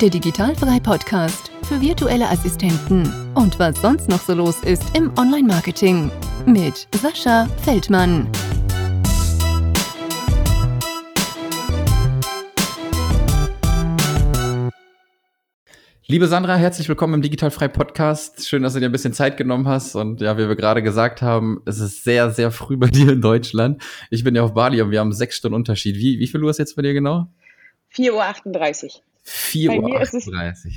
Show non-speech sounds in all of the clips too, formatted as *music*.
der Digitalfrei Podcast für virtuelle Assistenten und was sonst noch so los ist im Online-Marketing mit Sascha Feldmann. Liebe Sandra, herzlich willkommen im Digitalfrei Podcast. Schön, dass du dir ein bisschen Zeit genommen hast. Und ja, wie wir gerade gesagt haben, es ist sehr, sehr früh bei dir in Deutschland. Ich bin ja auf Bali und wir haben sechs Stunden Unterschied. Wie, wie viel Uhr ist jetzt bei dir genau? 4.38 Uhr. 4.38 Uhr.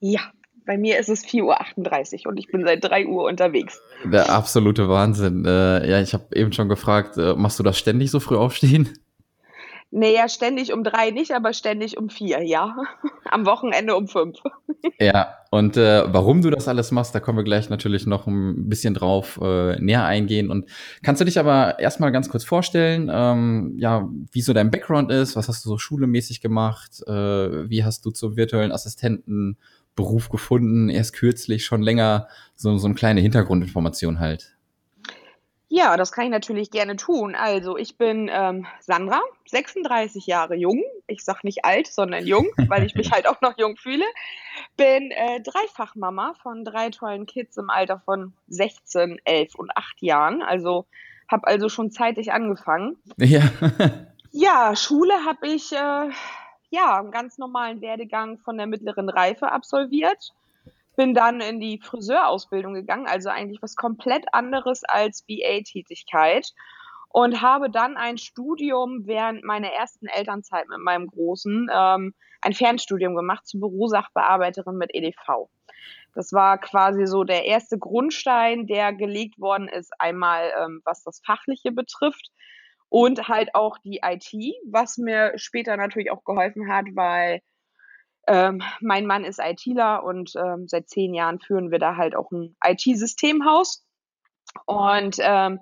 Ja, bei mir ist es 4.38 Uhr und ich bin seit 3 Uhr unterwegs. Der absolute Wahnsinn. Äh, ja, ich habe eben schon gefragt, äh, machst du das ständig so früh aufstehen? Naja, ständig um drei nicht, aber ständig um vier, ja. *laughs* Am Wochenende um fünf. *laughs* Ja, und äh, warum du das alles machst, da kommen wir gleich natürlich noch ein bisschen drauf äh, näher eingehen. Und kannst du dich aber erstmal ganz kurz vorstellen, ähm, ja, wie so dein Background ist, was hast du so schulemäßig gemacht, äh, wie hast du zum virtuellen Assistentenberuf gefunden, erst kürzlich, schon länger, so, so eine kleine Hintergrundinformation halt. Ja, das kann ich natürlich gerne tun. Also ich bin ähm, Sandra, 36 Jahre jung. Ich sag nicht alt, sondern jung, weil ich mich *laughs* halt auch noch jung fühle. Bin äh, Dreifachmama von drei tollen Kids im Alter von 16, 11 und 8 Jahren. Also habe also schon zeitig angefangen. Ja. *laughs* ja, Schule habe ich äh, ja einen ganz normalen Werdegang von der mittleren Reife absolviert bin dann in die Friseurausbildung gegangen, also eigentlich was komplett anderes als VA-Tätigkeit und habe dann ein Studium während meiner ersten Elternzeit mit meinem Großen, ähm, ein Fernstudium gemacht zur Bürosachbearbeiterin mit EDV. Das war quasi so der erste Grundstein, der gelegt worden ist, einmal ähm, was das Fachliche betrifft und halt auch die IT, was mir später natürlich auch geholfen hat, weil ähm, mein Mann ist ITler und ähm, seit zehn Jahren führen wir da halt auch ein IT-Systemhaus. Und ähm,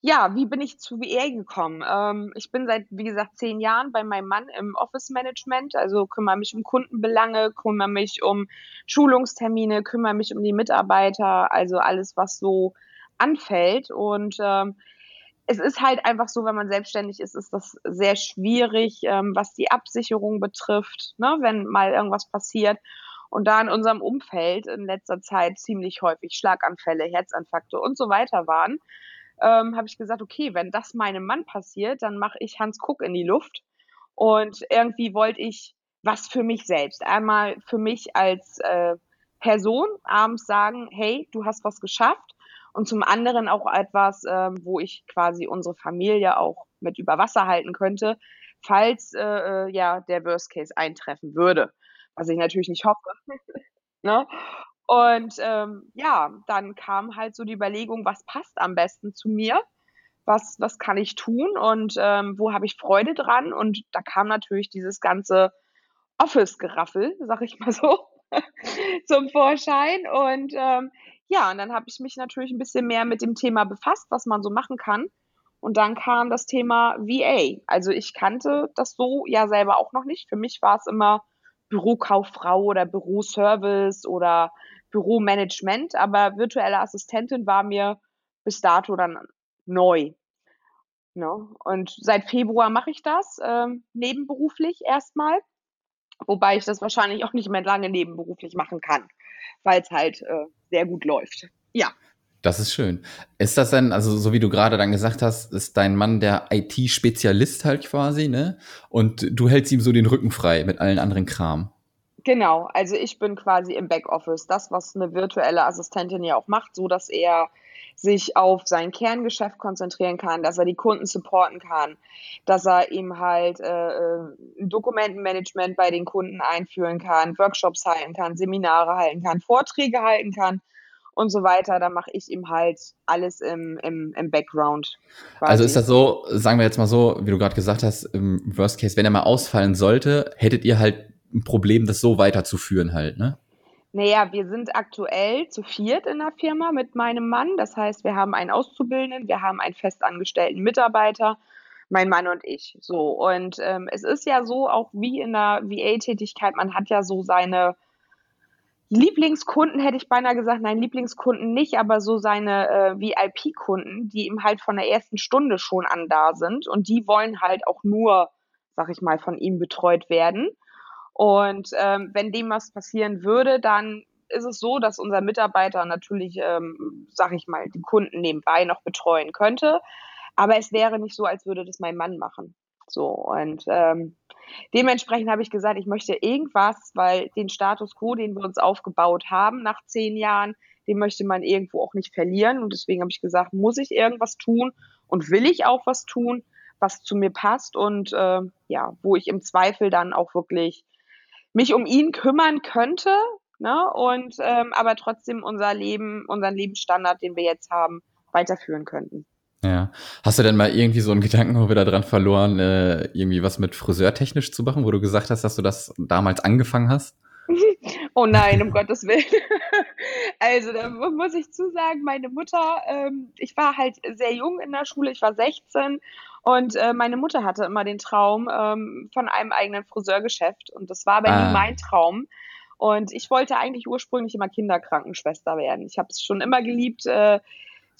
ja, wie bin ich zu VR gekommen? Ähm, ich bin seit, wie gesagt, zehn Jahren bei meinem Mann im Office Management, also kümmere mich um Kundenbelange, kümmere mich um Schulungstermine, kümmere mich um die Mitarbeiter, also alles, was so anfällt. Und ähm, es ist halt einfach so, wenn man selbstständig ist, ist das sehr schwierig, ähm, was die Absicherung betrifft, ne, wenn mal irgendwas passiert. Und da in unserem Umfeld in letzter Zeit ziemlich häufig Schlaganfälle, Herzinfarkte und so weiter waren, ähm, habe ich gesagt, okay, wenn das meinem Mann passiert, dann mache ich Hans Kuck in die Luft. Und irgendwie wollte ich was für mich selbst. Einmal für mich als äh, Person abends sagen, hey, du hast was geschafft und zum anderen auch etwas, ähm, wo ich quasi unsere Familie auch mit über Wasser halten könnte, falls äh, äh ja der Worst Case eintreffen würde, was ich natürlich nicht hoffe. *laughs* ne? Und ähm, ja, dann kam halt so die Überlegung, was passt am besten zu mir? Was, was kann ich tun und ähm, wo habe ich Freude dran? Und da kam natürlich dieses ganze Office-Geraffel, sag ich mal so, *laughs* zum Vorschein. Und ähm, ja, und dann habe ich mich natürlich ein bisschen mehr mit dem Thema befasst, was man so machen kann. Und dann kam das Thema VA. Also ich kannte das so ja selber auch noch nicht. Für mich war es immer Bürokauffrau oder Büroservice oder Büromanagement, aber virtuelle Assistentin war mir bis dato dann neu. Ne? Und seit Februar mache ich das ähm, nebenberuflich erstmal, wobei ich das wahrscheinlich auch nicht mehr lange nebenberuflich machen kann weil es halt äh, sehr gut läuft. Ja. Das ist schön. Ist das denn, also so wie du gerade dann gesagt hast, ist dein Mann der IT-Spezialist halt quasi, ne? Und du hältst ihm so den Rücken frei mit allen anderen Kram. Genau, also ich bin quasi im Backoffice, das, was eine virtuelle Assistentin ja auch macht, so dass er sich auf sein Kerngeschäft konzentrieren kann, dass er die Kunden supporten kann, dass er eben halt äh, äh, Dokumentenmanagement bei den Kunden einführen kann, Workshops halten kann, Seminare halten kann, Vorträge halten kann und so weiter. Da mache ich ihm halt alles im, im, im Background. Quasi. Also ist das so, sagen wir jetzt mal so, wie du gerade gesagt hast, im Worst Case, wenn er mal ausfallen sollte, hättet ihr halt ein Problem, das so weiterzuführen halt, ne? Naja, wir sind aktuell zu viert in der Firma mit meinem Mann. Das heißt, wir haben einen Auszubildenden, wir haben einen festangestellten Mitarbeiter, mein Mann und ich. So. Und ähm, es ist ja so, auch wie in der VA-Tätigkeit, man hat ja so seine Lieblingskunden, hätte ich beinahe gesagt, nein, Lieblingskunden nicht, aber so seine äh, VIP-Kunden, die ihm halt von der ersten Stunde schon an da sind. Und die wollen halt auch nur, sag ich mal, von ihm betreut werden. Und ähm, wenn dem was passieren würde, dann ist es so, dass unser Mitarbeiter natürlich, ähm, sag ich mal, die Kunden nebenbei noch betreuen könnte. Aber es wäre nicht so, als würde das mein Mann machen. So und ähm, dementsprechend habe ich gesagt, ich möchte irgendwas, weil den Status quo, den wir uns aufgebaut haben nach zehn Jahren, den möchte man irgendwo auch nicht verlieren. Und deswegen habe ich gesagt, muss ich irgendwas tun und will ich auch was tun, was zu mir passt und äh, ja, wo ich im Zweifel dann auch wirklich mich um ihn kümmern könnte, ne? Und ähm, aber trotzdem unser Leben, unseren Lebensstandard, den wir jetzt haben, weiterführen könnten. Ja. Hast du denn mal irgendwie so einen Gedanken wieder dran verloren, äh, irgendwie was mit Friseurtechnisch zu machen, wo du gesagt hast, dass du das damals angefangen hast? *laughs* Oh nein, um Gottes Willen. *laughs* Also da muss ich zusagen, meine Mutter, ähm, ich war halt sehr jung in der Schule, ich war 16 und äh, meine Mutter hatte immer den Traum ähm, von einem eigenen Friseurgeschäft und das war aber ah. nie mein Traum. Und ich wollte eigentlich ursprünglich immer Kinderkrankenschwester werden. Ich habe es schon immer geliebt, äh,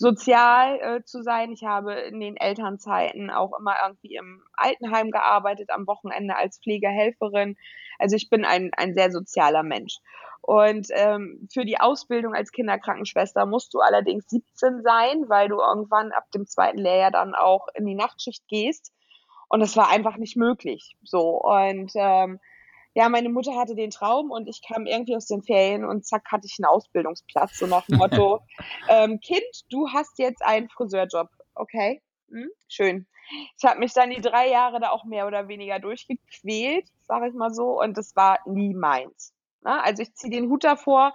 sozial äh, zu sein. Ich habe in den Elternzeiten auch immer irgendwie im Altenheim gearbeitet, am Wochenende als Pflegehelferin. Also ich bin ein, ein sehr sozialer Mensch. Und ähm, für die Ausbildung als Kinderkrankenschwester musst du allerdings 17 sein, weil du irgendwann ab dem zweiten Lehrjahr dann auch in die Nachtschicht gehst. Und das war einfach nicht möglich. So. Und ähm, ja, meine Mutter hatte den Traum und ich kam irgendwie aus den Ferien und zack hatte ich einen Ausbildungsplatz, so nach dem Motto, *laughs* ähm, Kind, du hast jetzt einen Friseurjob, okay? Hm? Schön. Ich habe mich dann die drei Jahre da auch mehr oder weniger durchgequält, sage ich mal so, und das war nie meins. Na, ne? also ich ziehe den Hut davor,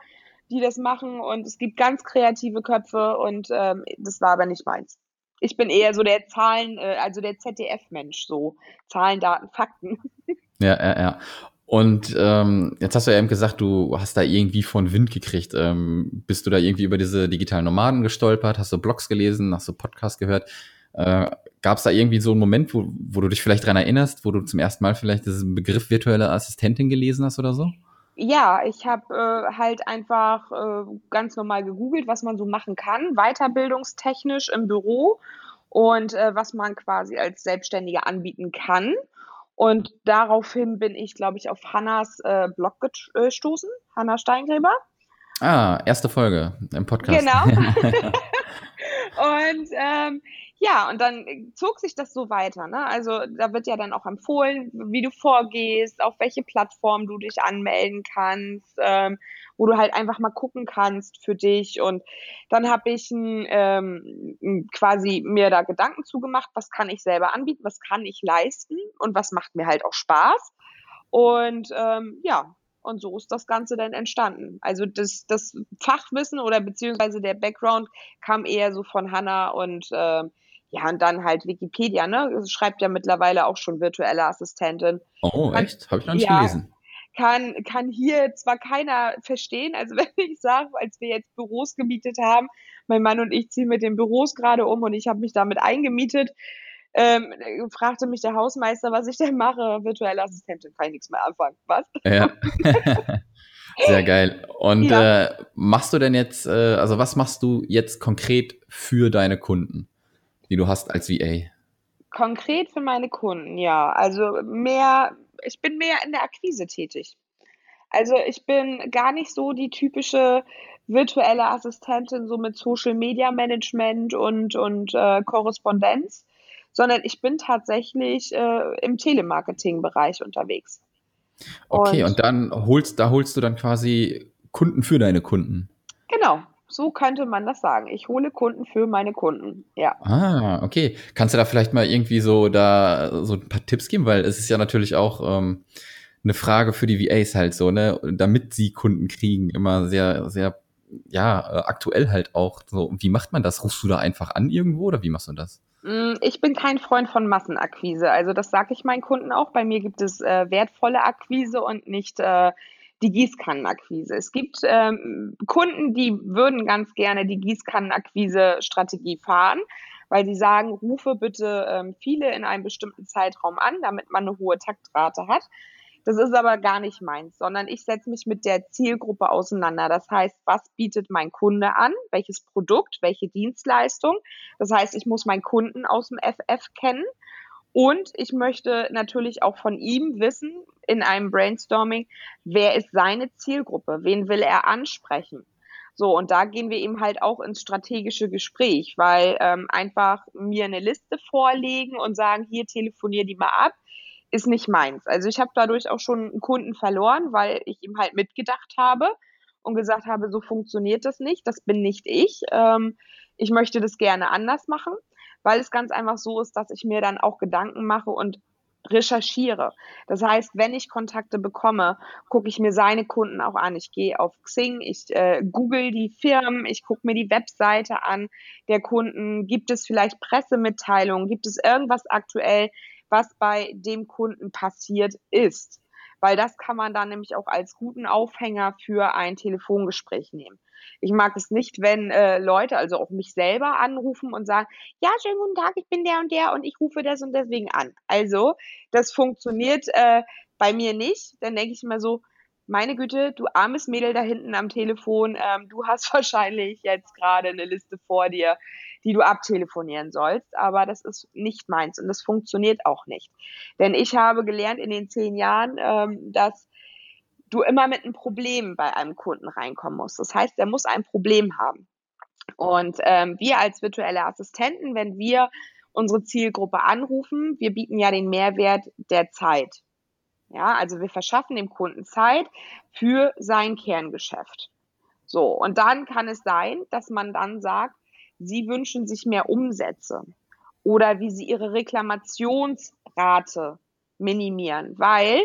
die das machen und es gibt ganz kreative Köpfe und ähm, das war aber nicht meins. Ich bin eher so der Zahlen, äh, also der ZDF-Mensch, so Zahlen, Daten, Fakten. Ja, ja, ja. Und ähm, jetzt hast du ja eben gesagt, du hast da irgendwie von Wind gekriegt. Ähm, bist du da irgendwie über diese digitalen Nomaden gestolpert? Hast du Blogs gelesen? Hast du Podcasts gehört? Äh, Gab es da irgendwie so einen Moment, wo, wo du dich vielleicht dran erinnerst, wo du zum ersten Mal vielleicht diesen Begriff virtuelle Assistentin gelesen hast oder so? Ja, ich habe äh, halt einfach äh, ganz normal gegoogelt, was man so machen kann, weiterbildungstechnisch im Büro und äh, was man quasi als Selbstständiger anbieten kann. Und daraufhin bin ich, glaube ich, auf Hannas äh, Blog gestoßen, Hanna Steingräber. Ah, erste Folge im Podcast. Genau. *laughs* *laughs* und ähm, ja, und dann zog sich das so weiter. Ne? Also da wird ja dann auch empfohlen, wie du vorgehst, auf welche Plattform du dich anmelden kannst, ähm, wo du halt einfach mal gucken kannst für dich. Und dann habe ich ein, ähm, quasi mir da Gedanken zugemacht, was kann ich selber anbieten, was kann ich leisten und was macht mir halt auch Spaß. Und ähm, ja, und so ist das Ganze dann entstanden. Also das, das Fachwissen oder beziehungsweise der Background kam eher so von Hannah und äh, ja, und dann halt Wikipedia, ne? Schreibt ja mittlerweile auch schon virtuelle Assistentin. Oh, kann, echt? Habe ich noch nicht ja, gelesen. Kann, kann hier zwar keiner verstehen, also *laughs* wenn ich sage, als wir jetzt Büros gemietet haben, mein Mann und ich ziehen mit den Büros gerade um und ich habe mich damit eingemietet, ähm, fragte mich der Hausmeister, was ich denn mache. Virtuelle Assistentin, kann ich nichts mehr anfangen. Was? Ja. *laughs* Sehr geil. Und ja. äh, machst du denn jetzt, äh, also was machst du jetzt konkret für deine Kunden? Die du hast als VA? Konkret für meine Kunden, ja. Also mehr, ich bin mehr in der Akquise tätig. Also ich bin gar nicht so die typische virtuelle Assistentin, so mit Social Media Management und, und äh, Korrespondenz, sondern ich bin tatsächlich äh, im Telemarketing-Bereich unterwegs. Okay, und, und dann holst, da holst du dann quasi Kunden für deine Kunden. Genau, so könnte man das sagen. Ich hole Kunden für meine Kunden. Ja. Ah, okay. Kannst du da vielleicht mal irgendwie so da so ein paar Tipps geben, weil es ist ja natürlich auch ähm, eine Frage für die VAs halt so, ne, damit sie Kunden kriegen, immer sehr, sehr, ja, äh, aktuell halt auch. So, wie macht man das? Rufst du da einfach an irgendwo oder wie machst du das? Mm, ich bin kein Freund von Massenakquise. Also das sage ich meinen Kunden auch. Bei mir gibt es äh, wertvolle Akquise und nicht äh, die Gießkannenakquise. Es gibt ähm, Kunden, die würden ganz gerne die Gießkannenakquise-Strategie fahren, weil sie sagen, rufe bitte ähm, viele in einem bestimmten Zeitraum an, damit man eine hohe Taktrate hat. Das ist aber gar nicht meins, sondern ich setze mich mit der Zielgruppe auseinander. Das heißt, was bietet mein Kunde an? Welches Produkt? Welche Dienstleistung? Das heißt, ich muss meinen Kunden aus dem FF kennen Und ich möchte natürlich auch von ihm wissen, in einem Brainstorming, wer ist seine Zielgruppe? Wen will er ansprechen? So, und da gehen wir eben halt auch ins strategische Gespräch, weil ähm, einfach mir eine Liste vorlegen und sagen, hier telefonier die mal ab, ist nicht meins. Also ich habe dadurch auch schon einen Kunden verloren, weil ich ihm halt mitgedacht habe und gesagt habe, so funktioniert das nicht, das bin nicht ich. Ähm, ich möchte das gerne anders machen, weil es ganz einfach so ist, dass ich mir dann auch Gedanken mache und recherchiere. Das heißt, wenn ich Kontakte bekomme, gucke ich mir seine Kunden auch an. Ich gehe auf Xing, ich äh, google die Firmen, ich gucke mir die Webseite an der Kunden. Gibt es vielleicht Pressemitteilungen? Gibt es irgendwas aktuell, was bei dem Kunden passiert ist? Weil das kann man dann nämlich auch als guten Aufhänger für ein Telefongespräch nehmen. Ich mag es nicht, wenn äh, Leute, also auch mich selber anrufen und sagen, ja, schönen guten Tag, ich bin der und der und ich rufe das und deswegen an. Also, das funktioniert äh, bei mir nicht. Dann denke ich immer so, meine Güte, du armes Mädel da hinten am Telefon, ähm, du hast *laughs* wahrscheinlich jetzt gerade eine Liste vor dir, die du abtelefonieren sollst, aber das ist nicht meins und das funktioniert auch nicht. Denn ich habe gelernt in den zehn Jahren, ähm, dass du immer mit einem Problem bei einem Kunden reinkommen musst. Das heißt, er muss ein Problem haben. Und ähm, wir als virtuelle Assistenten, wenn wir unsere Zielgruppe anrufen, wir bieten ja den Mehrwert der Zeit. Ja, also wir verschaffen dem Kunden Zeit für sein Kerngeschäft. So, und dann kann es sein, dass man dann sagt, Sie wünschen sich mehr Umsätze oder wie Sie Ihre Reklamationsrate minimieren, weil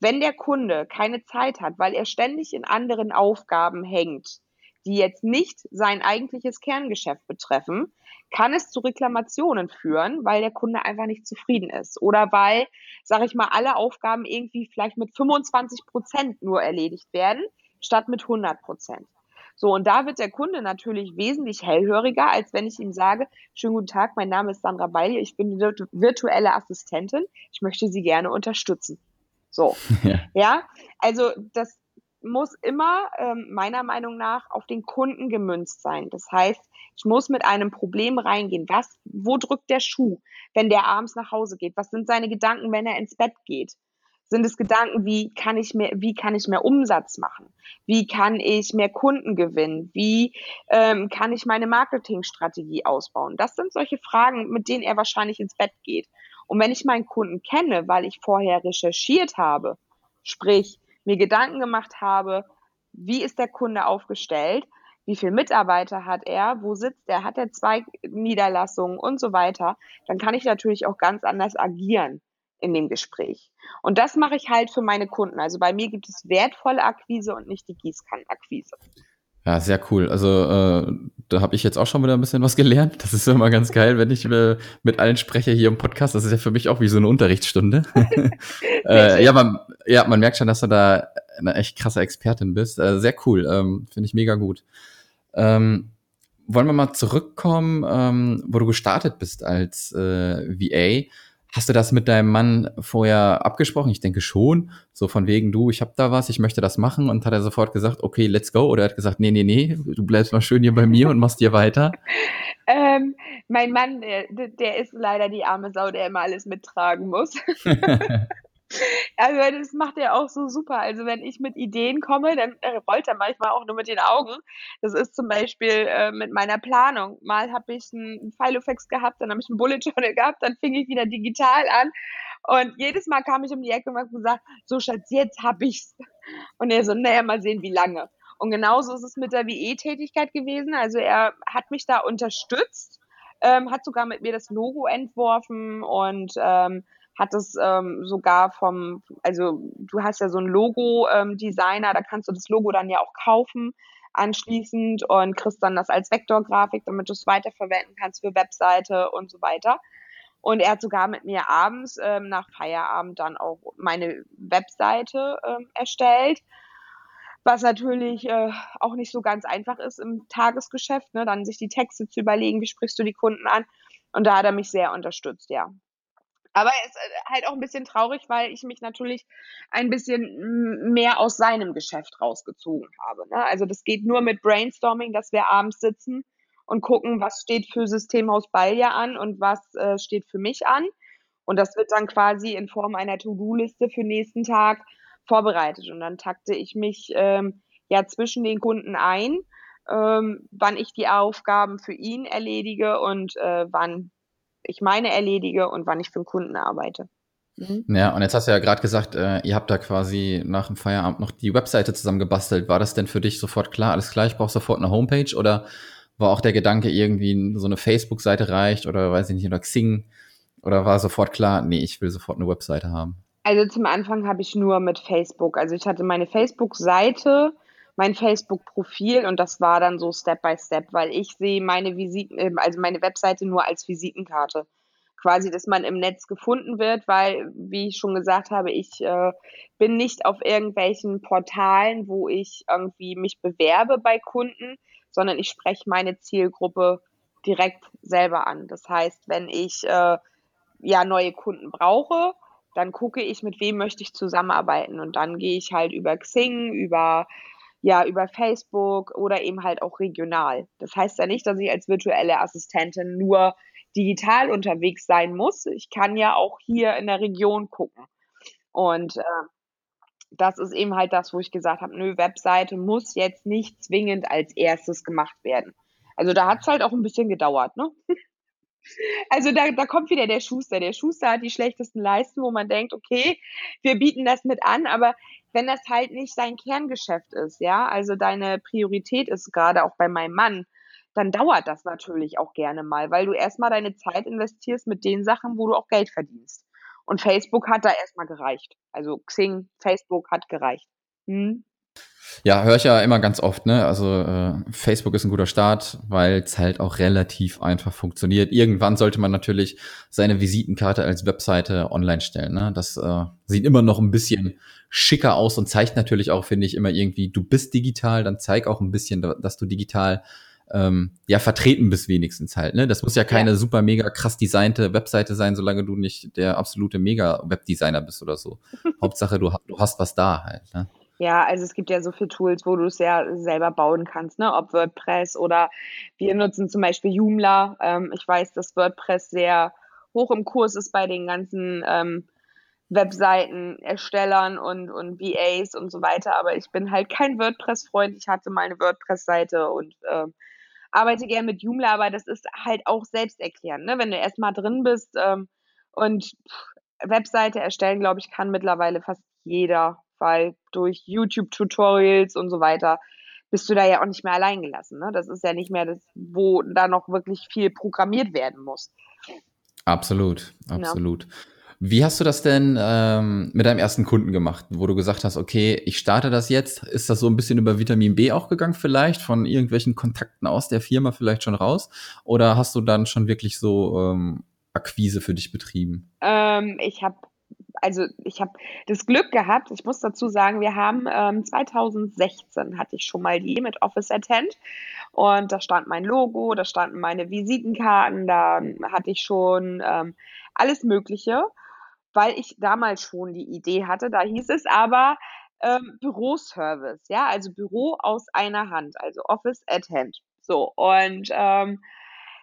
wenn der Kunde keine Zeit hat, weil er ständig in anderen Aufgaben hängt, die jetzt nicht sein eigentliches Kerngeschäft betreffen, kann es zu Reklamationen führen, weil der Kunde einfach nicht zufrieden ist oder weil, sage ich mal, alle Aufgaben irgendwie vielleicht mit 25 Prozent nur erledigt werden, statt mit 100 Prozent. So, und da wird der Kunde natürlich wesentlich hellhöriger, als wenn ich ihm sage, schönen guten Tag, mein Name ist Sandra Beili, ich bin virtuelle Assistentin, ich möchte Sie gerne unterstützen. So. *laughs* Ja. ja, also das muss immer ähm, meiner Meinung nach auf den Kunden gemünzt sein. Das heißt, ich muss mit einem Problem reingehen. Was, wo drückt der Schuh, wenn der abends nach Hause geht? Was sind seine Gedanken, wenn er ins Bett geht? Sind es Gedanken, wie kann ich mehr, wie kann ich mehr Umsatz machen? Wie kann ich mehr Kunden gewinnen? Wie ähm, kann ich meine Marketingstrategie ausbauen? Das sind solche Fragen, mit denen er wahrscheinlich ins Bett geht. Und wenn ich meinen Kunden kenne, weil ich vorher recherchiert habe, sprich mir Gedanken gemacht habe, wie ist der Kunde aufgestellt, wie viele Mitarbeiter hat er, wo sitzt er, hat er zwei Niederlassungen und so weiter, dann kann ich natürlich auch ganz anders agieren in dem Gespräch. Und das mache ich halt für meine Kunden. Also bei mir gibt es wertvolle Akquise und nicht die Gießkannenakquise. Ja, sehr cool. Also äh, da habe ich jetzt auch schon wieder ein bisschen was gelernt. Das ist immer ganz geil, wenn ich äh, mit allen spreche hier im Podcast. Das ist ja für mich auch wie so eine Unterrichtsstunde. *laughs* äh, ja, man, ja, man merkt schon, dass du da eine echt krasse Expertin bist. Äh, sehr cool, ähm, finde ich mega gut. Ähm, wollen wir mal zurückkommen, ähm, wo du gestartet bist als äh, VA. Hast du das mit deinem Mann vorher abgesprochen? Ich denke schon. So von wegen, du, ich habe da was, ich möchte das machen. Und hat er sofort gesagt, okay, let's go? Oder er hat gesagt, nee, nee, nee, du bleibst mal schön hier bei mir und machst dir weiter? *laughs* ähm, mein Mann, der, der ist leider die arme Sau, der immer alles mittragen muss. *laughs* *laughs* Also das macht er auch so super. Also wenn ich mit Ideen komme, dann äh, rollt er manchmal auch nur mit den Augen. Das ist zum Beispiel äh, mit meiner Planung. Mal habe ich einen Filofax gehabt, dann habe ich einen Bullet Journal gehabt, dann fing ich wieder digital an. Und jedes Mal kam ich um die Ecke und habe gesagt, so Schatz, jetzt habe ich's. Und er so, naja, mal sehen, wie lange. Und genauso ist es mit der WE-Tätigkeit gewesen. Also er hat mich da unterstützt, ähm, hat sogar mit mir das Logo entworfen und ähm, hat es ähm, sogar vom, also du hast ja so ein Logo-Designer, ähm, da kannst du das Logo dann ja auch kaufen anschließend und kriegst dann das als Vektorgrafik, damit du es weiterverwenden kannst für Webseite und so weiter. Und er hat sogar mit mir abends ähm, nach Feierabend dann auch meine Webseite ähm, erstellt, was natürlich äh, auch nicht so ganz einfach ist im Tagesgeschäft, ne? dann sich die Texte zu überlegen, wie sprichst du die Kunden an. Und da hat er mich sehr unterstützt, ja. Aber es ist äh, halt auch ein bisschen traurig, weil ich mich natürlich ein bisschen mehr aus seinem Geschäft rausgezogen habe. Ne? Also das geht nur mit Brainstorming, dass wir abends sitzen und gucken, was steht für Systemhaus Balja an und was äh, steht für mich an. Und das wird dann quasi in Form einer To-do-Liste für nächsten Tag vorbereitet. Und dann takte ich mich ähm, ja zwischen den Kunden ein, ähm, wann ich die Aufgaben für ihn erledige und äh, wann ich meine erledige und wann ich für den Kunden arbeite. Mhm. Ja, und jetzt hast du ja gerade gesagt, äh, ihr habt da quasi nach dem Feierabend noch die Webseite zusammen gebastelt. War das denn für dich sofort klar, alles klar, ich brauche sofort eine Homepage oder war auch der Gedanke, irgendwie so eine Facebook-Seite reicht oder weiß ich nicht, oder Xing? Oder war sofort klar, nee, ich will sofort eine Webseite haben? Also zum Anfang habe ich nur mit Facebook. Also ich hatte meine Facebook-Seite, mein Facebook-Profil und das war dann so Step by Step, weil ich sehe meine Visiten, ähm, also meine Webseite nur als Visitenkarte. Quasi, dass man im Netz gefunden wird, weil, wie ich schon gesagt habe, ich äh, bin nicht auf irgendwelchen Portalen, wo ich irgendwie mich bewerbe bei Kunden, sondern ich spreche meine Zielgruppe direkt selber an. Das heißt, wenn ich äh, ja neue Kunden brauche, dann gucke ich, mit wem möchte ich zusammenarbeiten und dann gehe ich halt über Xing, über ja, über Facebook oder eben halt auch regional. Das heißt ja nicht, dass ich als virtuelle Assistentin nur digital unterwegs sein muss. Ich kann ja auch hier in der Region gucken. Und äh, das ist eben halt das, wo ich gesagt habe, nö, Webseite muss jetzt nicht zwingend als erstes gemacht werden. Also da hat es halt auch ein bisschen gedauert, ne? *laughs* Also da, da kommt wieder der Schuster. Der Schuster hat die schlechtesten Leisten, wo man denkt, okay, wir bieten das mit an, aber wenn das halt nicht dein Kerngeschäft ist, ja, also deine Priorität ist gerade auch bei meinem Mann, dann dauert das natürlich auch gerne mal, weil du erstmal deine Zeit investierst mit den Sachen, wo du auch Geld verdienst. Und Facebook hat da erstmal gereicht. Also Xing, Facebook hat gereicht. Hm? Ja, höre ich ja immer ganz oft, ne? Also äh, Facebook ist ein guter Start, weil es halt auch relativ einfach funktioniert. Irgendwann sollte man natürlich seine Visitenkarte als Webseite online stellen. Ne? Das äh, sieht immer noch ein bisschen schicker aus und zeigt natürlich auch, finde ich, immer irgendwie, du bist digital, dann zeig auch ein bisschen, dass du digital ähm, ja vertreten bist wenigstens halt. Ne? Das muss ja keine ja. super mega krass designte Webseite sein, solange du nicht der absolute mega Webdesigner bist oder so. *laughs* Hauptsache du, du hast was da halt. Ne? Ja, also es gibt ja so viele Tools, wo du es ja selber bauen kannst, ne? ob WordPress oder wir nutzen zum Beispiel Joomla. Ähm, ich weiß, dass WordPress sehr hoch im Kurs ist bei den ganzen ähm, Webseiten-Erstellern und, und VAs und so weiter, aber ich bin halt kein WordPress-Freund. Ich hatte mal eine WordPress-Seite und ähm, arbeite gerne mit Joomla, aber das ist halt auch selbsterklärend, ne? wenn du erstmal drin bist ähm, und Webseite erstellen, glaube ich, kann mittlerweile fast jeder weil durch YouTube-Tutorials und so weiter bist du da ja auch nicht mehr allein gelassen. Ne? Das ist ja nicht mehr das, wo da noch wirklich viel programmiert werden muss. Absolut, absolut. Ja. Wie hast du das denn ähm, mit deinem ersten Kunden gemacht, wo du gesagt hast, okay, ich starte das jetzt? Ist das so ein bisschen über Vitamin B auch gegangen vielleicht, von irgendwelchen Kontakten aus der Firma vielleicht schon raus? Oder hast du dann schon wirklich so ähm, Akquise für dich betrieben? Ähm, ich habe also ich habe das Glück gehabt, ich muss dazu sagen, wir haben ähm, 2016 hatte ich schon mal die mit Office Attend und da stand mein Logo, da standen meine Visitenkarten, da hatte ich schon ähm, alles Mögliche, weil ich damals schon die Idee hatte. Da hieß es aber ähm, Büroservice, ja, also Büro aus einer Hand, also Office at Hand. So und ähm,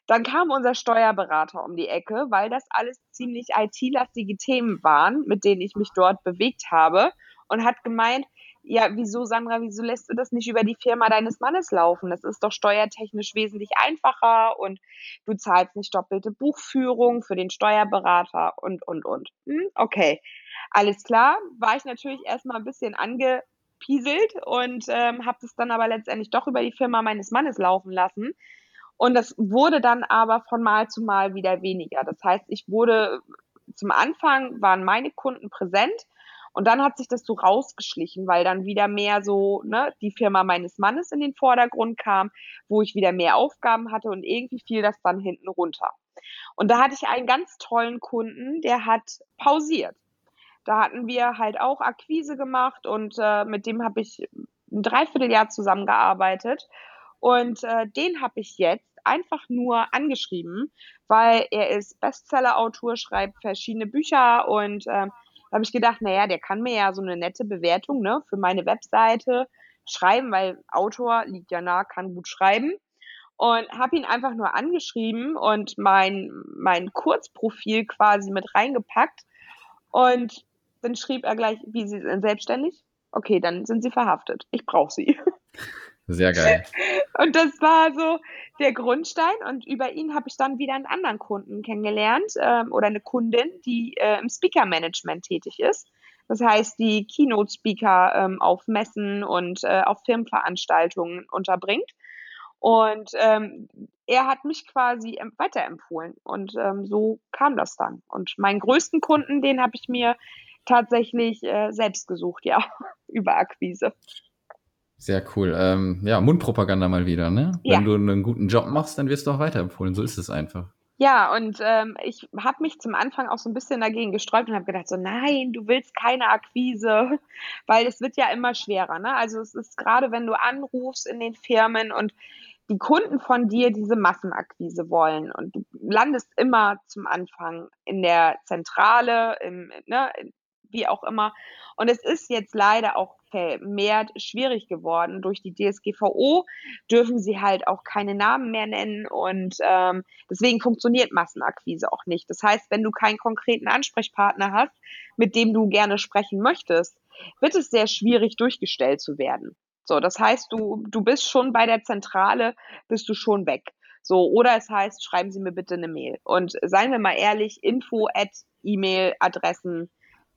dann kam unser Steuerberater um die Ecke, weil das alles ziemlich IT-lastige Themen waren, mit denen ich mich dort bewegt habe und hat gemeint, ja, wieso, Sandra, wieso lässt du das nicht über die Firma deines Mannes laufen? Das ist doch steuertechnisch wesentlich einfacher und du zahlst nicht doppelte Buchführung für den Steuerberater und, und, und. Hm, okay, alles klar. War ich natürlich erstmal ein bisschen angepieselt und ähm, habe das dann aber letztendlich doch über die Firma meines Mannes laufen lassen. Und das wurde dann aber von Mal zu Mal wieder weniger. Das heißt, ich wurde zum Anfang waren meine Kunden präsent und dann hat sich das so rausgeschlichen, weil dann wieder mehr so ne, die Firma meines Mannes in den Vordergrund kam, wo ich wieder mehr Aufgaben hatte und irgendwie fiel das dann hinten runter. Und da hatte ich einen ganz tollen Kunden, der hat pausiert. Da hatten wir halt auch Akquise gemacht und äh, mit dem habe ich ein Dreivierteljahr zusammengearbeitet. Und äh, den habe ich jetzt einfach nur angeschrieben, weil er ist Bestseller-Autor, schreibt verschiedene Bücher und da habe ich gedacht, naja, der kann mir ja so eine nette Bewertung ne, für meine Webseite schreiben, weil Autor liegt ja nah, kann gut schreiben. und habe ihn einfach nur angeschrieben und mein, mein Kurzprofil quasi mit reingepackt. Und dann schrieb er gleich, wie Sie sind selbstständig? Okay, dann sind Sie verhaftet. Ich brauche Sie. *laughs* Sehr geil. *laughs* Und das war so der Grundstein. Und über ihn habe ich dann wieder einen anderen Kunden kennengelernt ähm, oder eine Kundin, die äh, im Speaker-Management tätig ist. Das heißt, die Keynote-Speaker ähm, auf Messen und äh, auf Firmenveranstaltungen unterbringt. Und ähm, er hat mich quasi weiterempfohlen. Und ähm, so kam das dann. Und meinen größten Kunden, den habe ich mir tatsächlich äh, selbst gesucht, ja, *laughs* über Akquise. Sehr cool. Ähm, ja, Mundpropaganda mal wieder, ne? Ja. Wenn du einen guten Job machst, dann wirst du auch weiterempfohlen. So ist es einfach. Ja, und ähm, ich habe mich zum Anfang auch so ein bisschen dagegen gesträubt und habe gedacht, so nein, du willst keine Akquise, *laughs* weil es wird ja immer schwerer. Ne? Also es ist gerade, wenn du anrufst in den Firmen und die Kunden von dir diese Massenakquise wollen und du landest immer zum Anfang in der Zentrale, im, ne, wie auch immer. Und es ist jetzt leider auch vermehrt schwierig geworden. Durch die DSGVO dürfen sie halt auch keine Namen mehr nennen und ähm, deswegen funktioniert Massenakquise auch nicht. Das heißt, wenn du keinen konkreten Ansprechpartner hast, mit dem du gerne sprechen möchtest, wird es sehr schwierig durchgestellt zu werden. So, das heißt, du, du bist schon bei der Zentrale, bist du schon weg. So, oder es heißt, schreiben Sie mir bitte eine Mail. Und seien wir mal ehrlich, info at E-Mail-Adressen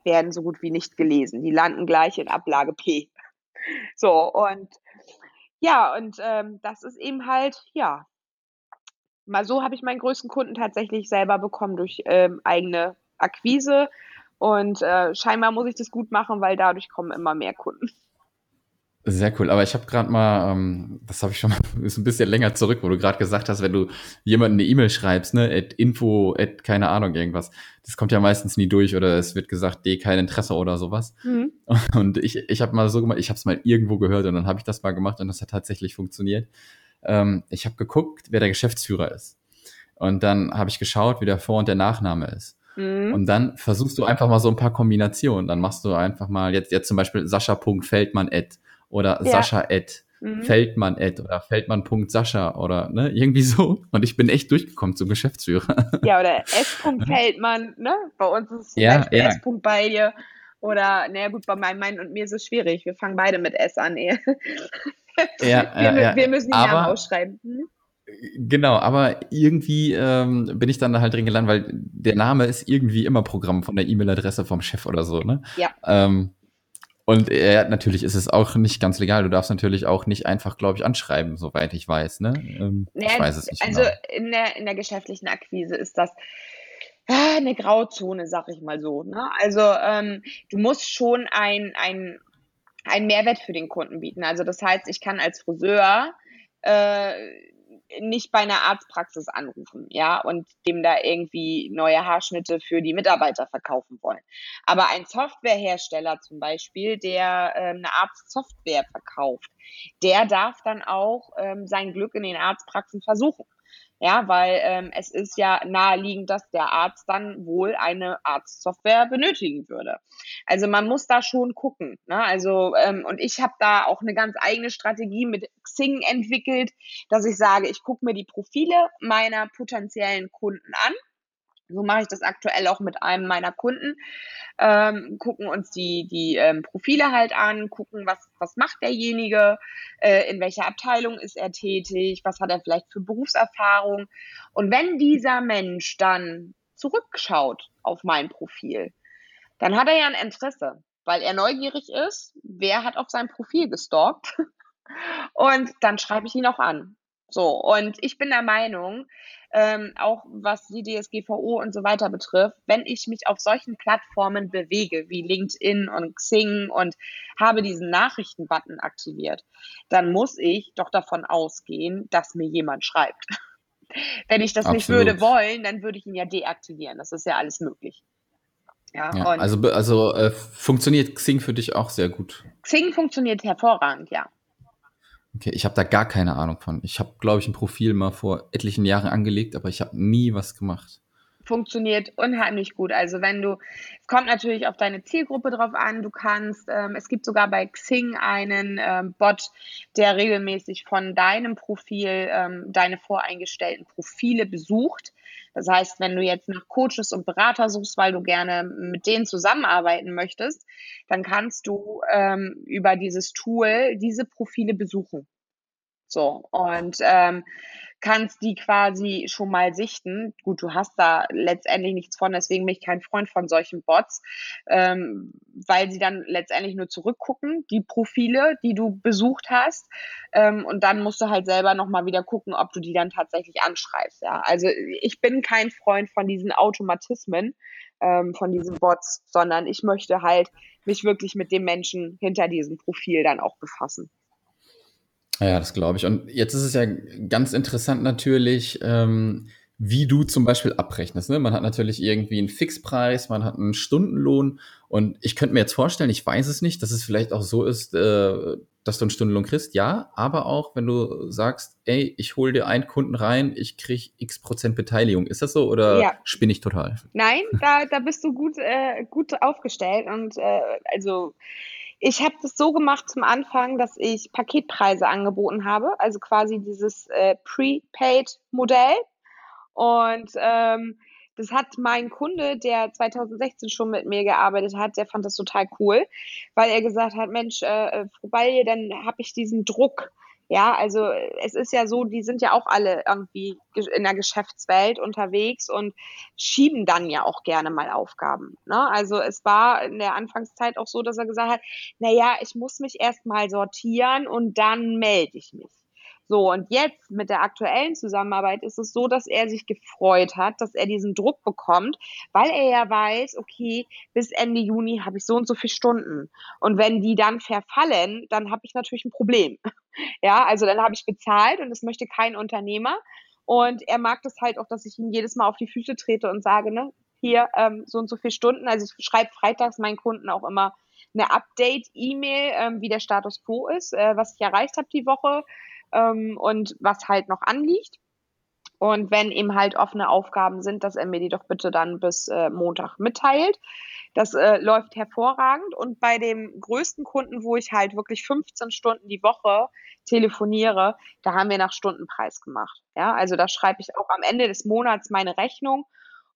werden so gut wie nicht gelesen. Die landen gleich in Ablage P. *laughs* So, und ja, und ähm, das ist eben halt, ja, mal so habe ich meinen größten Kunden tatsächlich selber bekommen durch ähm, eigene Akquise. Und äh, scheinbar muss ich das gut machen, weil dadurch kommen immer mehr Kunden. Sehr cool, aber ich habe gerade mal, ähm, das habe ich schon mal, *laughs* ist ein bisschen länger zurück, wo du gerade gesagt hast, wenn du jemanden eine E-Mail schreibst, ne, at info, at keine Ahnung, irgendwas, das kommt ja meistens nie durch oder es wird gesagt, D, kein Interesse oder sowas. Mhm. *laughs* Und ich, ich habe mal so gemacht, ich habe es mal irgendwo gehört und dann habe ich das mal gemacht und das hat tatsächlich funktioniert. Ähm, ich habe geguckt, wer der Geschäftsführer ist. Und dann habe ich geschaut, wie der Vor- und der Nachname ist. Mhm. Und dann versuchst du einfach mal so ein paar Kombinationen. Dann machst du einfach mal jetzt, jetzt zum Beispiel Sascha.feldmann at oder ja. Sascha Ed. Mhm. Feldmann Ed oder Feldmann.Sascha oder ne, irgendwie so. Und ich bin echt durchgekommen zum Geschäftsführer. *laughs* Ja, oder S. Feldmann, ne? Bei uns ist es ja, ja. S. bei dir. Oder, naja gut, bei meinem Mann und mir ist es schwierig. Wir fangen beide mit S an. Eh. ja, wir, ja, wir müssen die aber, Namen ausschreiben. Hm? Genau, aber irgendwie ähm, bin ich dann da halt drin gelandet, weil der Name ist irgendwie immer Programm von der E-Mail-Adresse vom Chef oder so, ne? Ja. Ähm, und äh, natürlich ist es auch nicht ganz legal. Du darfst natürlich auch nicht einfach, glaube ich, anschreiben, soweit ich weiß. Ne? Ähm, naja, ich weiß es nicht. Also genau. in, der, in der geschäftlichen Akquise ist das äh, eine Grauzone, sag ich mal so. Ne? Also ähm, du musst schon ein, ein, ein Mehrwert für den Kunden bieten. Also das heißt, ich kann als Friseur äh, nicht bei einer Arztpraxis anrufen, ja, und dem da irgendwie neue Haarschnitte für die Mitarbeiter verkaufen wollen. Aber ein Softwarehersteller zum Beispiel, der ähm, eine Arztsoftware verkauft, der darf dann auch ähm, sein Glück in den Arztpraxen versuchen. Ja, weil ähm, es ist ja naheliegend, dass der Arzt dann wohl eine Arztsoftware benötigen würde. Also man muss da schon gucken. Ne? Also ähm, und ich habe da auch eine ganz eigene Strategie mit Xing entwickelt, dass ich sage, ich gucke mir die Profile meiner potenziellen Kunden an so mache ich das aktuell auch mit einem meiner Kunden. Ähm, gucken uns die, die ähm, Profile halt an, gucken, was, was macht derjenige, äh, in welcher Abteilung ist er tätig, was hat er vielleicht für Berufserfahrung. Und wenn dieser Mensch dann zurückschaut auf mein Profil, dann hat er ja ein Interesse, weil er neugierig ist, wer hat auf sein Profil gestalkt. Und dann schreibe ich ihn auch an. So, und ich bin der Meinung, ähm, auch was die DSGVO und so weiter betrifft, wenn ich mich auf solchen Plattformen bewege, wie LinkedIn und Xing und habe diesen Nachrichtenbutton aktiviert, dann muss ich doch davon ausgehen, dass mir jemand schreibt. *laughs* wenn ich das Absolut. nicht würde wollen, dann würde ich ihn ja deaktivieren. Das ist ja alles möglich. Ja, ja also also äh, funktioniert Xing für dich auch sehr gut. Xing funktioniert hervorragend, ja. Okay, ich habe da gar keine Ahnung von. Ich habe, glaube ich, ein Profil mal vor etlichen Jahren angelegt, aber ich habe nie was gemacht. funktioniert unheimlich gut. Also wenn du, es kommt natürlich auf deine Zielgruppe drauf an, du kannst, ähm, es gibt sogar bei Xing einen ähm, Bot, der regelmäßig von deinem Profil ähm, deine voreingestellten Profile besucht. Das heißt, wenn du jetzt nach Coaches und Berater suchst, weil du gerne mit denen zusammenarbeiten möchtest, dann kannst du ähm, über dieses Tool diese Profile besuchen. So, und ähm, kannst die quasi schon mal sichten. Gut, du hast da letztendlich nichts von, deswegen bin ich kein Freund von solchen Bots, ähm, weil sie dann letztendlich nur zurückgucken, die Profile, die du besucht hast. Ähm, und dann musst du halt selber nochmal wieder gucken, ob du die dann tatsächlich anschreibst. Ja. Also ich bin kein Freund von diesen Automatismen, ähm, von diesen Bots, sondern ich möchte halt mich wirklich mit dem Menschen hinter diesem Profil dann auch befassen. Ja, das glaube ich. Und jetzt ist es ja ganz interessant natürlich, ähm, wie du zum Beispiel abrechnest. Ne? Man hat natürlich irgendwie einen Fixpreis, man hat einen Stundenlohn. Und ich könnte mir jetzt vorstellen, ich weiß es nicht, dass es vielleicht auch so ist, äh, dass du einen Stundenlohn kriegst. Ja, aber auch, wenn du sagst, ey, ich hole dir einen Kunden rein, ich kriege x Prozent Beteiligung. Ist das so oder ja. spinne ich total? Nein, da, da bist du gut, äh, gut aufgestellt. Und äh, also ich habe das so gemacht zum Anfang, dass ich Paketpreise angeboten habe, also quasi dieses äh, Prepaid-Modell. Und ähm, das hat mein Kunde, der 2016 schon mit mir gearbeitet hat, der fand das total cool, weil er gesagt hat, Mensch, äh, Frau Balje, dann habe ich diesen Druck ja, also es ist ja so, die sind ja auch alle irgendwie in der Geschäftswelt unterwegs und schieben dann ja auch gerne mal Aufgaben. Ne? Also es war in der Anfangszeit auch so, dass er gesagt hat, na ja, ich muss mich erst mal sortieren und dann melde ich mich. So, und jetzt mit der aktuellen Zusammenarbeit ist es so, dass er sich gefreut hat, dass er diesen Druck bekommt, weil er ja weiß, okay, bis Ende Juni habe ich so und so viele Stunden. Und wenn die dann verfallen, dann habe ich natürlich ein Problem. *laughs* Ja, also dann habe ich bezahlt und das möchte kein Unternehmer. Und er mag das halt auch, dass ich ihm jedes Mal auf die Füße trete und sage, ne, hier ähm, so und so viele Stunden. Also ich schreibe freitags meinen Kunden auch immer eine Update-E-Mail, ähm, wie der Status quo ist, äh, was ich erreicht habe die Woche ähm, und was halt noch anliegt. Und wenn eben halt offene Aufgaben sind, dass er mir die doch bitte dann bis äh, Montag mitteilt. Das äh, läuft hervorragend. Und bei dem größten Kunden, wo ich halt wirklich 15 Stunden die Woche telefoniere, da haben wir nach Stundenpreis gemacht. Ja, also da schreibe ich auch am Ende des Monats meine Rechnung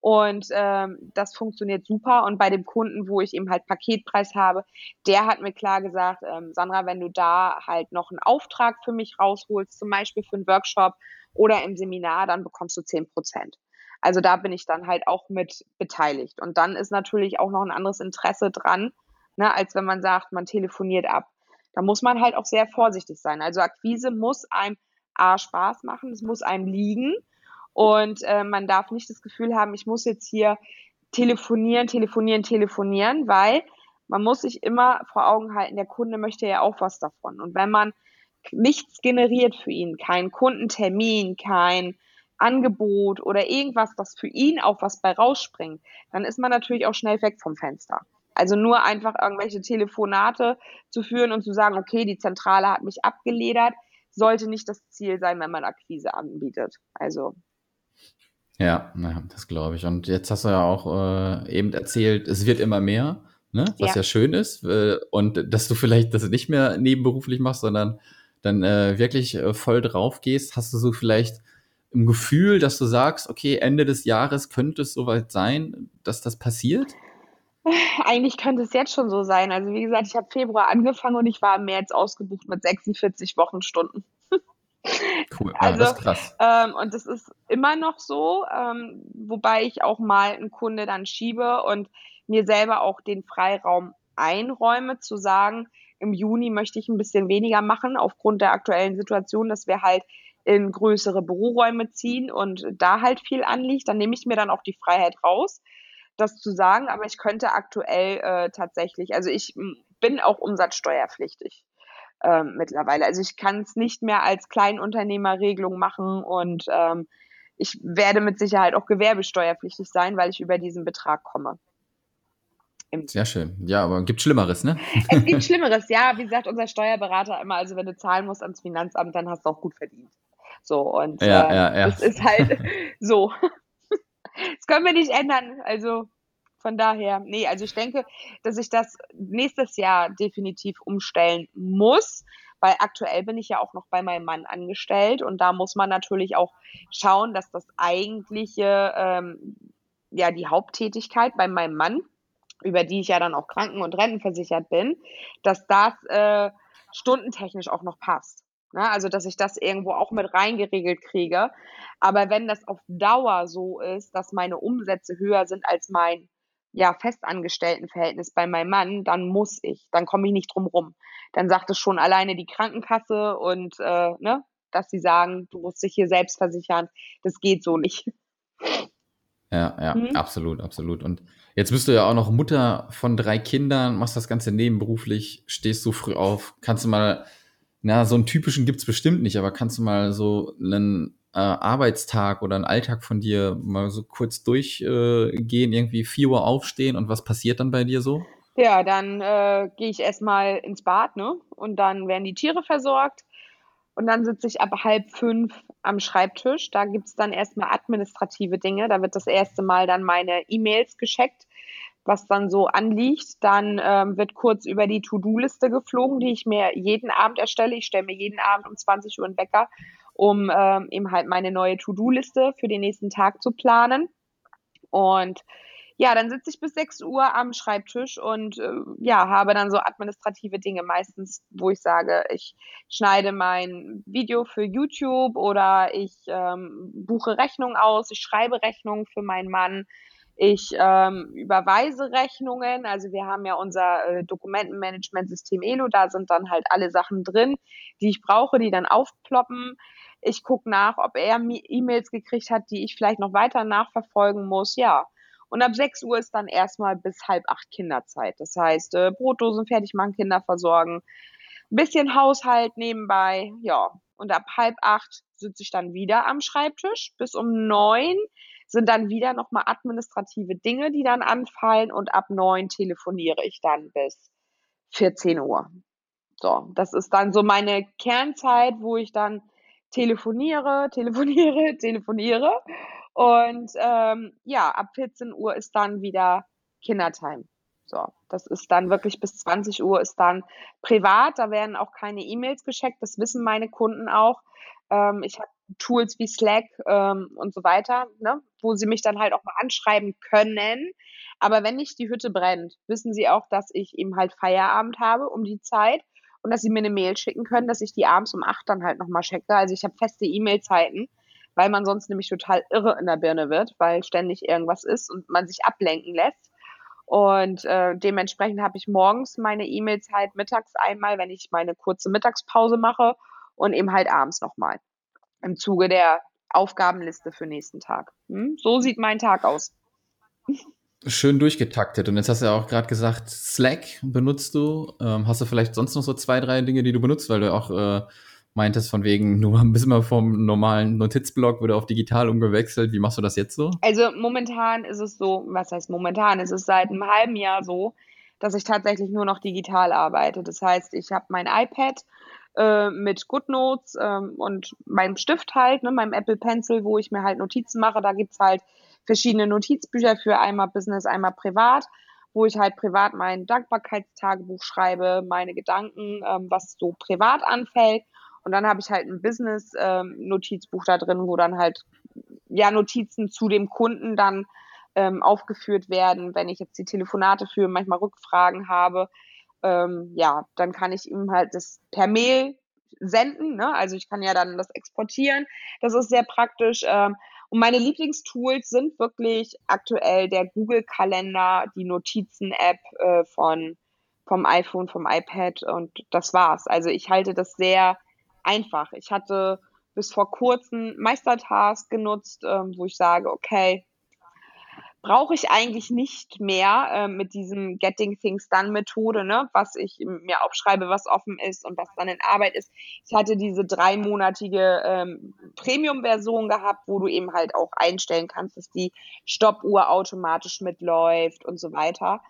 und ähm, das funktioniert super. Und bei dem Kunden, wo ich eben halt Paketpreis habe, der hat mir klar gesagt, ähm, Sandra, wenn du da halt noch einen Auftrag für mich rausholst, zum Beispiel für einen Workshop oder im Seminar, dann bekommst du zehn Prozent. Also da bin ich dann halt auch mit beteiligt. Und dann ist natürlich auch noch ein anderes Interesse dran, ne, als wenn man sagt, man telefoniert ab. Da muss man halt auch sehr vorsichtig sein. Also Akquise muss einem A Spaß machen, es muss einem liegen und äh, man darf nicht das Gefühl haben, ich muss jetzt hier telefonieren, telefonieren, telefonieren, weil man muss sich immer vor Augen halten, der Kunde möchte ja auch was davon. Und wenn man nichts generiert für ihn, kein Kundentermin, kein Angebot oder irgendwas, das für ihn auch was bei rausspringt, dann ist man natürlich auch schnell weg vom Fenster. Also nur einfach irgendwelche Telefonate zu führen und zu sagen, okay, die Zentrale hat mich abgeledert, sollte nicht das Ziel sein, wenn man Akquise anbietet. Also ja, naja, das glaube ich. Und jetzt hast du ja auch äh, eben erzählt, es wird immer mehr, ne? was ja, ja schön ist. Äh, und dass du vielleicht das nicht mehr nebenberuflich machst, sondern dann äh, wirklich äh, voll drauf gehst. Hast du so vielleicht im Gefühl, dass du sagst, okay, Ende des Jahres könnte es soweit sein, dass das passiert? Eigentlich könnte es jetzt schon so sein. Also wie gesagt, ich habe Februar angefangen und ich war im März ausgebucht mit 46 Wochenstunden. Cool, *laughs* ja, also, das ist krass. Ähm, und das ist immer noch so, ähm, wobei ich auch mal einen Kunde dann schiebe und mir selber auch den Freiraum einräume, zu sagen, im Juni möchte ich ein bisschen weniger machen, aufgrund der aktuellen Situation, dass wir halt in größere Büroräume ziehen und da halt viel anliegt. Dann nehme ich mir dann auch die Freiheit raus, das zu sagen, aber ich könnte aktuell äh, tatsächlich, also ich bin auch umsatzsteuerpflichtig ähm, mittlerweile. Also ich kann es nicht mehr als Kleinunternehmerregelung machen und ähm, ich werde mit Sicherheit auch gewerbesteuerpflichtig sein, weil ich über diesen Betrag komme. Sehr schön. Ja, aber gibt Schlimmeres, ne? Es gibt *laughs* Schlimmeres, ja. Wie sagt unser Steuerberater immer, also wenn du zahlen musst ans Finanzamt, dann hast du auch gut verdient. So, und ja, äh, ja, ja. das ist halt *laughs* so. *laughs* das können wir nicht ändern. Also von daher, nee, also ich denke, dass ich das nächstes Jahr definitiv umstellen muss, weil aktuell bin ich ja auch noch bei meinem Mann angestellt und da muss man natürlich auch schauen, dass das eigentliche, ähm, ja, die Haupttätigkeit bei meinem Mann, über die ich ja dann auch kranken- und rentenversichert bin, dass das äh, stundentechnisch auch noch passt. Ne? Also, dass ich das irgendwo auch mit reingeregelt kriege. Aber wenn das auf Dauer so ist, dass meine Umsätze höher sind als mein ja, Festangestelltenverhältnis bei meinem Mann, dann muss ich, dann komme ich nicht drum rum. Dann sagt es schon alleine die Krankenkasse und äh, ne, dass sie sagen, du musst dich hier selbst versichern. Das geht so nicht. Ja, ja, mhm. absolut, absolut. Und jetzt bist du ja auch noch Mutter von drei Kindern, machst das Ganze nebenberuflich, stehst so früh auf. Kannst du mal, na, so einen typischen gibt's bestimmt nicht, aber kannst du mal so einen äh, Arbeitstag oder einen Alltag von dir mal so kurz durchgehen, äh, irgendwie 4 Uhr aufstehen und was passiert dann bei dir so? Ja, dann äh, gehe ich erstmal ins Bad, ne? Und dann werden die Tiere versorgt. Und dann sitze ich ab halb fünf am Schreibtisch. Da gibt's dann erstmal administrative Dinge. Da wird das erste Mal dann meine E-Mails gescheckt, was dann so anliegt. Dann ähm, wird kurz über die To-Do-Liste geflogen, die ich mir jeden Abend erstelle. Ich stelle mir jeden Abend um 20 Uhr einen Wecker um ähm, eben halt meine neue To-Do-Liste für den nächsten Tag zu planen. Und ja, dann sitze ich bis 6 Uhr am Schreibtisch und äh, ja, habe dann so administrative Dinge meistens, wo ich sage, ich schneide mein Video für YouTube oder ich ähm, buche Rechnungen aus, ich schreibe Rechnungen für meinen Mann, ich ähm, überweise Rechnungen. Also wir haben ja unser äh, Dokumentenmanagementsystem Elo, da sind dann halt alle Sachen drin, die ich brauche, die dann aufploppen. Ich gucke nach, ob er E-Mails gekriegt hat, die ich vielleicht noch weiter nachverfolgen muss. Ja. Und ab 6 Uhr ist dann erstmal bis halb acht Kinderzeit. Das heißt, äh, Brotdosen fertig machen, Kinder versorgen, ein bisschen Haushalt nebenbei, ja. Und ab halb acht sitze ich dann wieder am Schreibtisch. Bis um neun sind dann wieder nochmal administrative Dinge, die dann anfallen. Und ab neun telefoniere ich dann bis 14 Uhr. So, das ist dann so meine Kernzeit, wo ich dann telefoniere, *laughs* telefoniere, telefoniere. Und ähm, ja, ab 14 Uhr ist dann wieder Kindertime. So, das ist dann wirklich bis 20 Uhr ist dann privat. Da werden auch keine E-Mails gescheckt. Das wissen meine Kunden auch. Ähm, ich habe Tools wie Slack ähm, und so weiter, ne, wo sie mich dann halt auch mal anschreiben können. Aber wenn nicht die Hütte brennt, wissen sie auch, dass ich eben halt Feierabend habe um die Zeit und dass sie mir eine Mail schicken können, dass ich die abends um acht dann halt nochmal checke. Also ich habe feste E-Mail-Zeiten, weil man sonst nämlich total irre in der Birne wird, weil ständig irgendwas ist und man sich ablenken lässt. Und äh, dementsprechend habe ich morgens meine E-Mail-Zeit, mittags einmal, wenn ich meine kurze Mittagspause mache und eben halt abends nochmal im Zuge der Aufgabenliste für nächsten Tag. Hm? So sieht mein Tag aus. Schön durchgetaktet. Und jetzt hast du ja auch gerade gesagt, Slack benutzt du. Ähm, hast du vielleicht sonst noch so zwei, drei Dinge, die du benutzt, weil du auch äh, meintest von wegen, *laughs* du bist immer vom normalen Notizblock wieder auf digital umgewechselt. Wie machst du das jetzt so? Also momentan ist es so, was heißt momentan? Es ist seit einem halben Jahr so, dass ich tatsächlich nur noch digital arbeite. Das heißt, ich habe mein iPad äh, mit GoodNotes ähm, und meinem Stift halt, ne, meinem Apple Pencil, wo ich mir halt Notizen mache. Da gibt's halt verschiedene Notizbücher für einmal Business, einmal privat, wo ich halt privat mein Dankbarkeitstagebuch schreibe, meine Gedanken, ähm, was so privat anfällt. Und dann habe ich halt ein Business-Notizbuch ähm, da drin, wo dann halt ja Notizen zu dem Kunden dann ähm, aufgeführt werden, wenn ich jetzt die Telefonate führe, manchmal Rückfragen habe. Ähm, ja, dann kann ich ihm halt das per Mail senden. Ne? Also ich kann ja dann das exportieren. Das ist sehr praktisch. Ähm, und meine Lieblingstools sind wirklich aktuell der Google-Kalender, die Notizen-App äh, von vom iPhone, vom iPad und das war's. Also ich halte das sehr einfach. Ich hatte bis vor kurzem Meistertask genutzt, ähm, wo ich sage, okay, brauche ich eigentlich nicht mehr äh, mit diesem Getting Things Done Methode, ne, was ich mir aufschreibe, was offen ist und was dann in Arbeit ist. Ich hatte diese dreimonatige ähm, Premium-Version gehabt, wo du eben halt auch einstellen kannst, dass die Stoppuhr automatisch mitläuft und so weiter.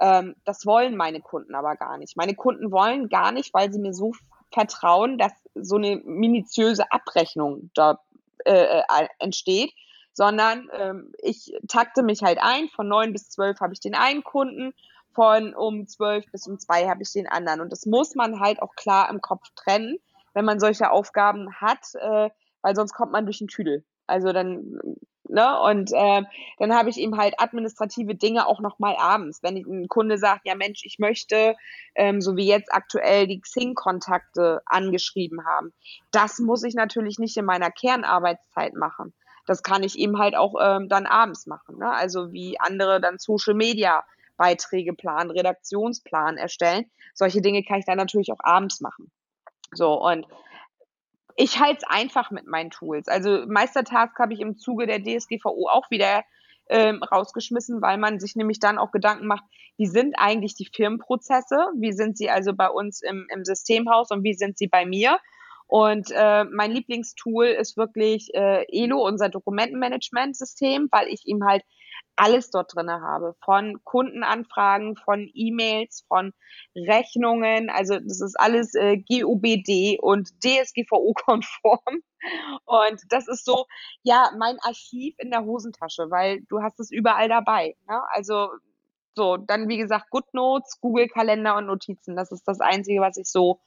Ähm, das wollen meine Kunden aber gar nicht. Meine Kunden wollen gar nicht, weil sie mir so vertrauen, dass so eine minutiöse Abrechnung da äh, äh entsteht, sondern ähm, ich takte mich halt ein. Von neun bis zwölf habe ich den einen Kunden, von um zwölf bis um zwei habe ich den anderen. Und das muss man halt auch klar im Kopf trennen, wenn man solche Aufgaben hat, äh, weil sonst kommt man durch den Tüdel. Also dann, ne, und äh, dann habe ich eben halt administrative Dinge auch nochmal abends. Wenn ein Kunde sagt, ja Mensch, ich möchte, ähm, so wie jetzt aktuell, die Xing-Kontakte angeschrieben haben. Das muss ich natürlich nicht in meiner Kernarbeitszeit machen. Das kann ich eben halt auch ähm, dann abends machen. Ne? Also wie andere dann Social Media Beiträge planen, Redaktionsplan erstellen. Solche Dinge kann ich dann natürlich auch abends machen. So, und ich halte es einfach mit meinen Tools. Also Meistertask habe ich im Zuge der DSGVO auch wieder ähm, rausgeschmissen, weil man sich nämlich dann auch Gedanken macht, wie sind eigentlich die Firmenprozesse, wie sind sie also bei uns im, im Systemhaus und wie sind sie bei mir. Und äh, mein Lieblingstool ist wirklich äh, Elo, unser Dokumentenmanagement-System, weil ich ihm halt alles dort drinne habe. Von Kundenanfragen, von E-Mails, von Rechnungen. Also das ist alles äh, GUBD und DSGVO-konform. Und das ist so, ja, mein Archiv in der Hosentasche, weil du hast es überall dabei. Ne? Also so, dann wie gesagt, GoodNotes, Google-Kalender und Notizen. Das ist das Einzige, was ich so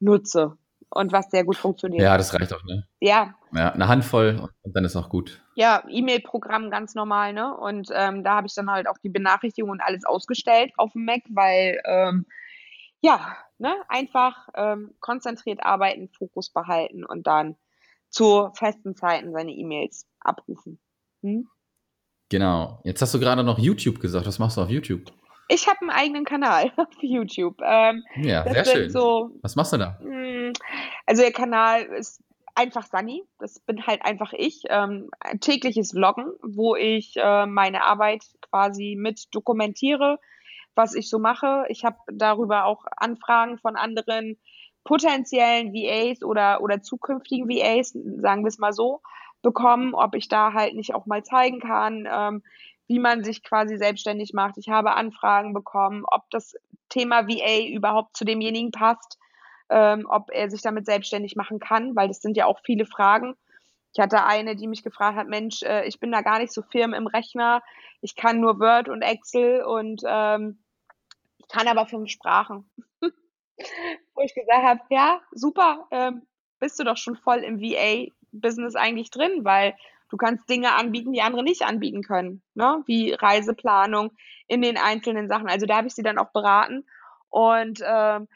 nutze und was sehr gut funktioniert. Ja, das reicht auch, ne? Ja. Ja, eine Handvoll und dann ist auch gut. Ja, E-Mail-Programm ganz normal, ne? Und ähm, da habe ich dann halt auch die Benachrichtigung und alles ausgestellt auf dem Mac, weil ähm, ja, ne, einfach ähm, konzentriert arbeiten, Fokus behalten und dann zu festen Zeiten seine E-Mails abrufen. Hm? Genau. Jetzt hast du gerade noch YouTube gesagt. Was machst du auf YouTube? Ich habe einen eigenen Kanal *laughs* auf YouTube. Ähm, ja, sehr schön. So, Was machst du da? Also der Kanal ist einfach Sunny. Das bin halt einfach ich. Ähm, tägliches Vloggen, wo ich äh, meine Arbeit quasi mit dokumentiere, was ich so mache. Ich habe darüber auch Anfragen von anderen potenziellen VAs oder, oder zukünftigen VAs, sagen wir es mal so, bekommen, ob ich da halt nicht auch mal zeigen kann, ähm, wie man sich quasi selbstständig macht. Ich habe Anfragen bekommen, ob das Thema VA überhaupt zu demjenigen passt, ähm, ob er sich damit selbstständig machen kann, weil das sind ja auch viele Fragen. Ich hatte eine, die mich gefragt hat, Mensch, äh, ich bin da gar nicht so firm im Rechner, ich kann nur Word und Excel und ähm, ich kann aber fünf Sprachen. *laughs* Wo ich gesagt habe, ja, super, ähm, bist du doch schon voll im VA-Business eigentlich drin, weil Du kannst Dinge anbieten, die andere nicht anbieten können, ne? wie Reiseplanung in den einzelnen Sachen. Also da habe ich sie dann auch beraten und ähm,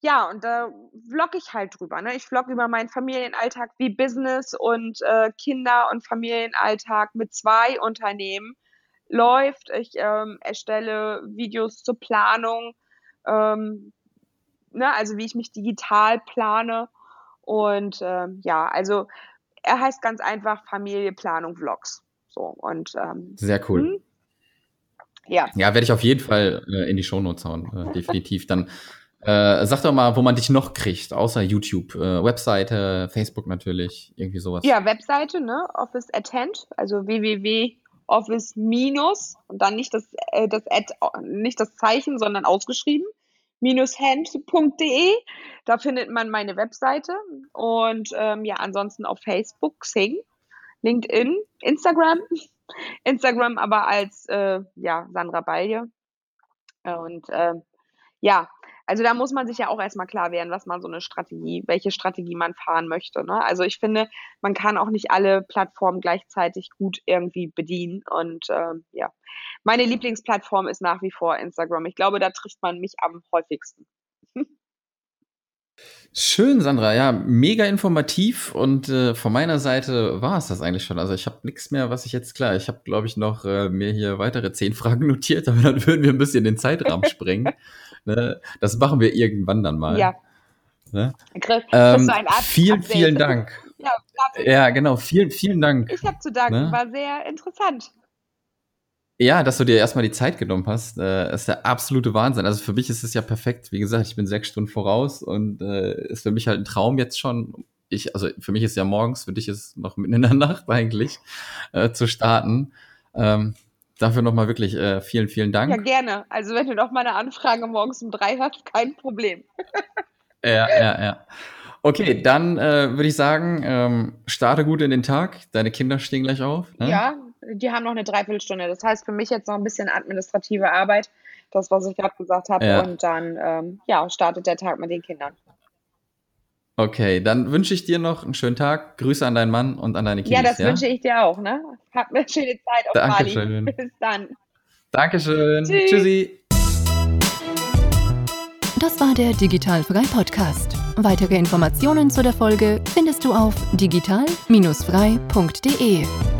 ja, und da vlog ich halt drüber. Ne? Ich vlog über meinen Familienalltag wie Business und äh, Kinder- und Familienalltag mit zwei Unternehmen läuft. Ich ähm, erstelle Videos zur Planung, ähm, ne? also wie ich mich digital plane. Und ähm, ja, also er heißt ganz einfach Familieplanung Vlogs. So und ähm, sehr cool. Hm? Ja. Ja, werde ich auf jeden Fall äh, in die Shownotes hauen, äh, definitiv. Dann äh, sag doch mal, wo man dich noch kriegt, außer YouTube. Äh, Webseite, Facebook natürlich, irgendwie sowas. Ja, Webseite, ne? Office Attend, also www.office und dann nicht das, äh, das Ad, nicht das Zeichen, sondern ausgeschrieben hand.de. Da findet man meine Webseite und ähm, ja, ansonsten auf Facebook, Xing, LinkedIn, Instagram. *laughs* Instagram aber als äh, ja, Sandra Balje. Und äh, ja, also da muss man sich ja auch erstmal klar werden, was man so eine Strategie, welche Strategie man fahren möchte. Ne? Also ich finde, man kann auch nicht alle Plattformen gleichzeitig gut irgendwie bedienen. Und ähm, ja, meine Lieblingsplattform ist nach wie vor Instagram. Ich glaube, da trifft man mich am häufigsten. Schön, Sandra. Ja, mega informativ und äh, von meiner Seite war es das eigentlich schon. Also ich habe nichts mehr, was ich jetzt klar. Ich habe, glaube ich, noch äh, mir hier weitere zehn Fragen *laughs* notiert, aber dann würden wir ein bisschen den Zeitrahmen sprengen. Ne? Das machen wir irgendwann dann mal. Ja. Ne? Chris, ähm, vielen, vielen Dank. Ja, ja, genau. Vielen, vielen Dank. Ich habe zu danken. Ne? War sehr interessant. Ja, dass du dir erstmal die Zeit genommen hast, äh, ist der absolute Wahnsinn. Also für mich ist es ja perfekt. Wie gesagt, ich bin sechs Stunden voraus und äh, ist für mich halt ein Traum jetzt schon. Ich, also für mich ist ja morgens, für dich ist es noch mitten in der *laughs* Nacht eigentlich, äh, zu starten. Ähm, dafür nochmal wirklich äh, vielen, vielen Dank. Ja, gerne. Also wenn du noch mal eine Anfrage morgens um drei hast, kein Problem. ja, ja, ja. Okay, dann äh, würde ich sagen, ähm, starte gut in den Tag. Deine Kinder stehen gleich auf. Ne? Ja, die haben noch eine Dreiviertelstunde. Das heißt für mich jetzt noch ein bisschen administrative Arbeit, das, was ich gerade gesagt habe. Ja. Und dann ähm, ja, startet der Tag mit den Kindern. Okay, dann wünsche ich dir noch einen schönen Tag. Grüße an deinen Mann und an deine Kinder. Ja, das ja? wünsche ich dir auch. Ne? Hab eine schöne Zeit auf Dankeschön. Bali. Bis dann. Dankeschön. Tschüss. Tschüssi. Das war der Digitalfrei Podcast. Weitere Informationen zu der Folge findest du auf digital-frei.de.